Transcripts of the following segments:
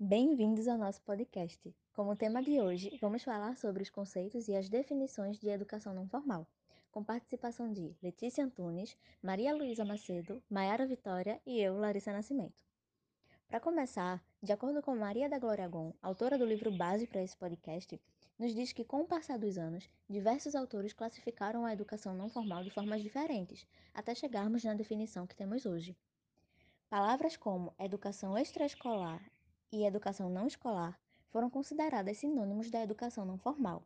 Bem-vindos ao nosso podcast. Como tema de hoje, vamos falar sobre os conceitos e as definições de educação não formal, com participação de Letícia Antunes, Maria Luísa Macedo, Maiara Vitória e eu, Larissa Nascimento. Para começar, de acordo com Maria da Glória Gon, autora do livro base para esse podcast, nos diz que, com o passar dos anos, diversos autores classificaram a educação não formal de formas diferentes, até chegarmos na definição que temos hoje. Palavras como educação extraescolar e educação não escolar foram consideradas sinônimos da educação não formal,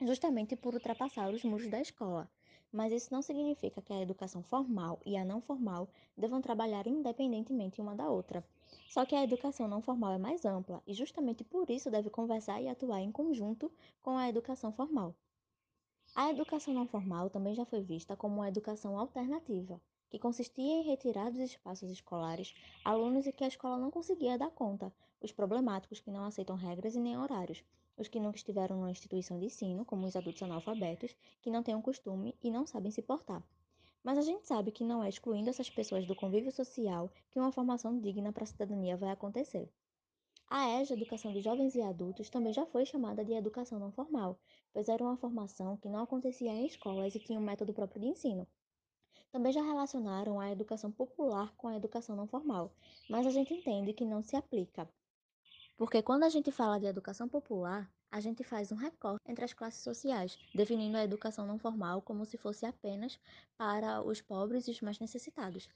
justamente por ultrapassar os muros da escola. Mas isso não significa que a educação formal e a não formal devam trabalhar independentemente uma da outra. Só que a educação não formal é mais ampla e justamente por isso deve conversar e atuar em conjunto com a educação formal. A educação não formal também já foi vista como uma educação alternativa, que consistia em retirar dos espaços escolares alunos e que a escola não conseguia dar conta, os problemáticos que não aceitam regras e nem horários, os que nunca estiveram numa instituição de ensino, como os adultos analfabetos, que não têm um costume e não sabem se portar. Mas a gente sabe que não é excluindo essas pessoas do convívio social que uma formação digna para a cidadania vai acontecer. A EJA, Educação de Jovens e Adultos, também já foi chamada de educação não formal, pois era uma formação que não acontecia em escolas e tinha um método próprio de ensino. Também já relacionaram a educação popular com a educação não formal, mas a gente entende que não se aplica. Porque quando a gente fala de educação popular, a gente faz um recorte entre as classes sociais, definindo a educação não formal como se fosse apenas para os pobres e os mais necessitados.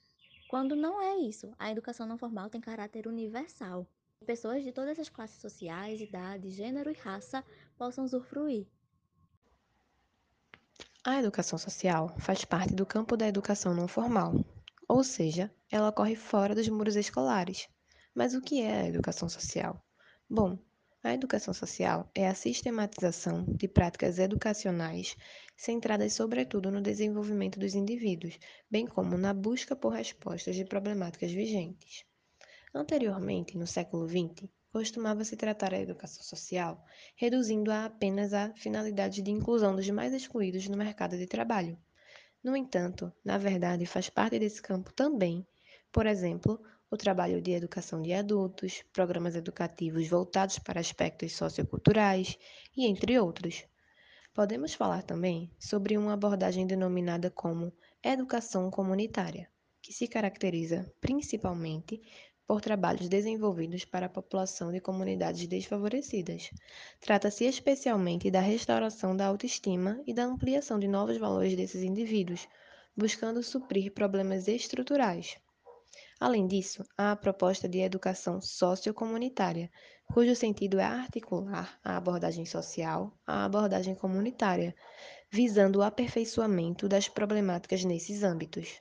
Quando não é isso, a educação não formal tem caráter universal. Pessoas de todas as classes sociais, idade, gênero e raça possam usufruir. A educação social faz parte do campo da educação não formal, ou seja, ela ocorre fora dos muros escolares. Mas o que é a educação social? Bom, a educação social é a sistematização de práticas educacionais centradas sobretudo no desenvolvimento dos indivíduos, bem como na busca por respostas de problemáticas vigentes. Anteriormente, no século XX, costumava-se tratar a educação social reduzindo-a apenas a finalidades de inclusão dos mais excluídos no mercado de trabalho. No entanto, na verdade, faz parte desse campo também, por exemplo, o trabalho de educação de adultos, programas educativos voltados para aspectos socioculturais e entre outros. Podemos falar também sobre uma abordagem denominada como educação comunitária, que se caracteriza principalmente por trabalhos desenvolvidos para a população de comunidades desfavorecidas. Trata-se especialmente da restauração da autoestima e da ampliação de novos valores desses indivíduos, buscando suprir problemas estruturais. Além disso, há a proposta de educação sociocomunitária, cujo sentido é articular a abordagem social à abordagem comunitária, visando o aperfeiçoamento das problemáticas nesses âmbitos.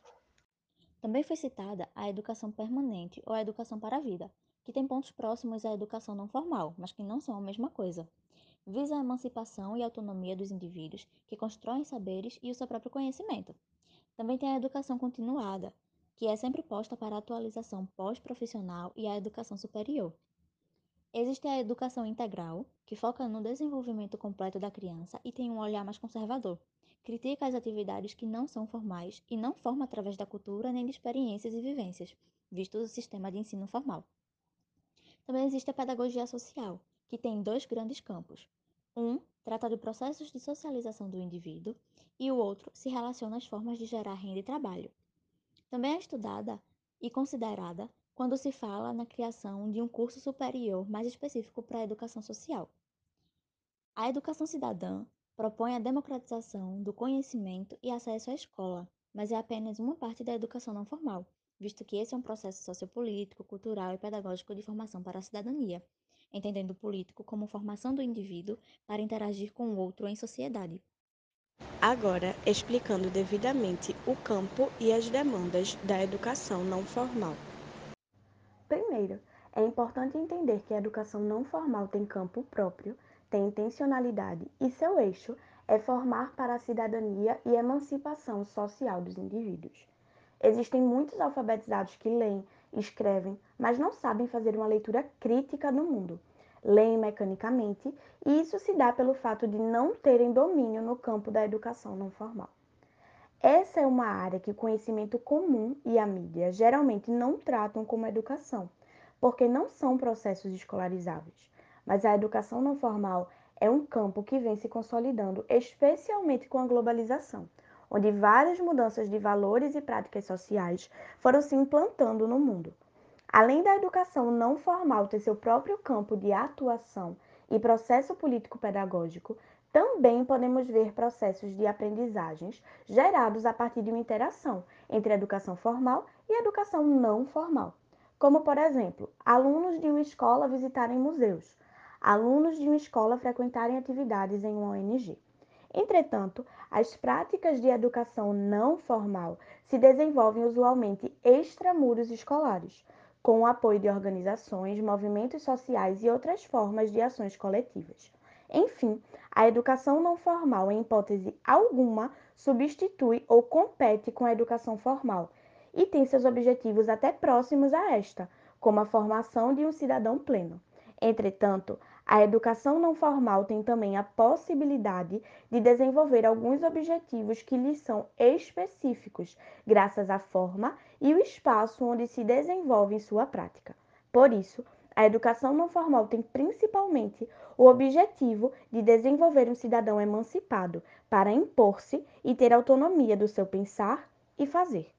Também foi citada a educação permanente ou a educação para a vida, que tem pontos próximos à educação não formal, mas que não são a mesma coisa. Visa a emancipação e autonomia dos indivíduos que constroem saberes e o seu próprio conhecimento. Também tem a educação continuada, que é sempre posta para a atualização pós-profissional e a educação superior. Existe a educação integral, que foca no desenvolvimento completo da criança e tem um olhar mais conservador critica as atividades que não são formais e não forma através da cultura nem de experiências e vivências, visto o sistema de ensino formal. Também existe a pedagogia social, que tem dois grandes campos. Um trata de processos de socialização do indivíduo e o outro se relaciona às formas de gerar renda e trabalho. Também é estudada e considerada quando se fala na criação de um curso superior mais específico para a educação social. A educação cidadã propõe a democratização do conhecimento e acesso à escola, mas é apenas uma parte da educação não formal, visto que esse é um processo sociopolítico, cultural e pedagógico de formação para a cidadania, entendendo o político como formação do indivíduo para interagir com o outro em sociedade. Agora, explicando devidamente o campo e as demandas da educação não formal. Primeiro, é importante entender que a educação não formal tem campo próprio tem intencionalidade e seu eixo é formar para a cidadania e emancipação social dos indivíduos. Existem muitos alfabetizados que leem, escrevem, mas não sabem fazer uma leitura crítica do mundo. Leem mecanicamente e isso se dá pelo fato de não terem domínio no campo da educação não formal. Essa é uma área que o conhecimento comum e a mídia geralmente não tratam como educação, porque não são processos escolarizáveis. Mas a educação não formal é um campo que vem se consolidando, especialmente com a globalização, onde várias mudanças de valores e práticas sociais foram se implantando no mundo. Além da educação não formal ter seu próprio campo de atuação e processo político-pedagógico, também podemos ver processos de aprendizagens gerados a partir de uma interação entre a educação formal e a educação não formal. Como, por exemplo, alunos de uma escola visitarem museus, alunos de uma escola frequentarem atividades em uma ONG. Entretanto, as práticas de educação não formal se desenvolvem usualmente extramuros escolares, com o apoio de organizações, movimentos sociais e outras formas de ações coletivas. Enfim, a educação não formal, em hipótese alguma, substitui ou compete com a educação formal e tem seus objetivos até próximos a esta, como a formação de um cidadão pleno. Entretanto, a educação não formal tem também a possibilidade de desenvolver alguns objetivos que lhes são específicos, graças à forma e o espaço onde se desenvolve em sua prática. Por isso, a educação não formal tem principalmente o objetivo de desenvolver um cidadão emancipado para impor-se e ter autonomia do seu pensar e fazer.